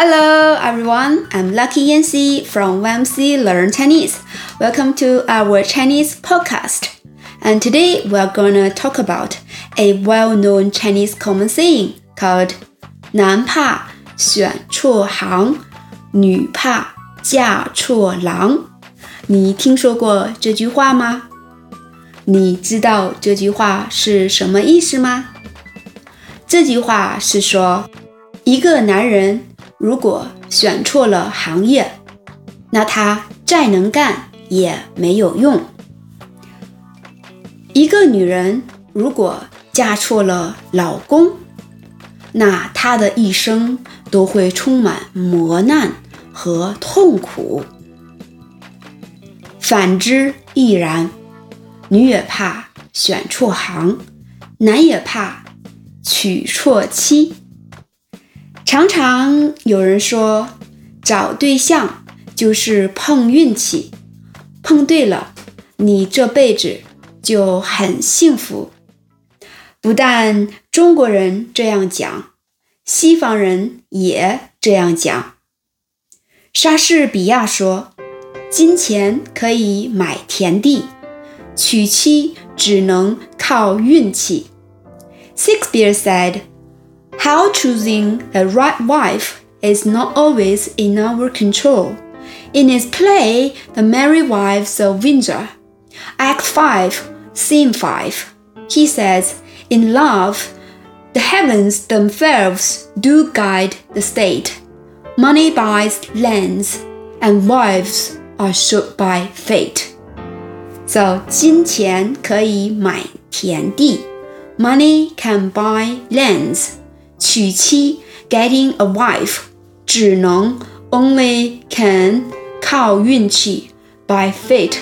Hello everyone, I'm Lucky Yancy from YMC Learn Chinese. Welcome to our Chinese podcast. And today we're gonna talk about a well-known Chinese common saying called 男怕选错行，女怕嫁错郎。你听说过这句话吗？你知道这句话是什么意思吗？这句话是说，一个男人。如果选错了行业，那他再能干也没有用。一个女人如果嫁错了老公，那她的一生都会充满磨难和痛苦。反之亦然，女也怕选错行，男也怕娶错妻。常常有人说，找对象就是碰运气，碰对了，你这辈子就很幸福。不但中国人这样讲，西方人也这样讲。莎士比亚说：“金钱可以买田地，娶妻只能靠运气。” Shakespeare said. How choosing a right wife is not always in our control. In his play, The Merry Wives of Windsor, Act 5, Scene 5, he says, In love, the heavens themselves do guide the state. Money buys lands, and wives are shot by fate. So, 金钱可以买田地. Money can buy lands 娶妻 getting a wife 只能 only can 靠运气 by fate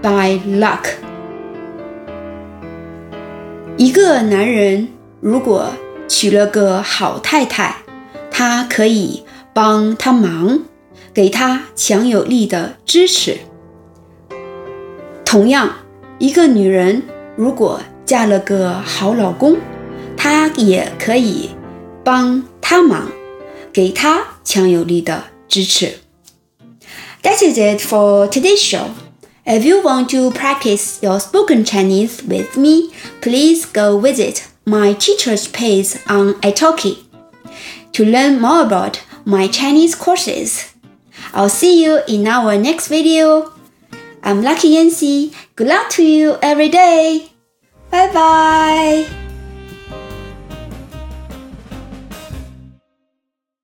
by luck。一个男人如果娶了个好太太，他可以帮他忙，给他强有力的支持。同样，一个女人如果嫁了个好老公，她也可以。帮他忙，给他强有力的支持。That is it for today's show. If you want to practice your spoken Chinese with me, please go visit my teacher's page on italki to learn more about my Chinese courses. I'll see you in our next video. I'm Lucky Yancy. Good luck to you every day. Bye bye.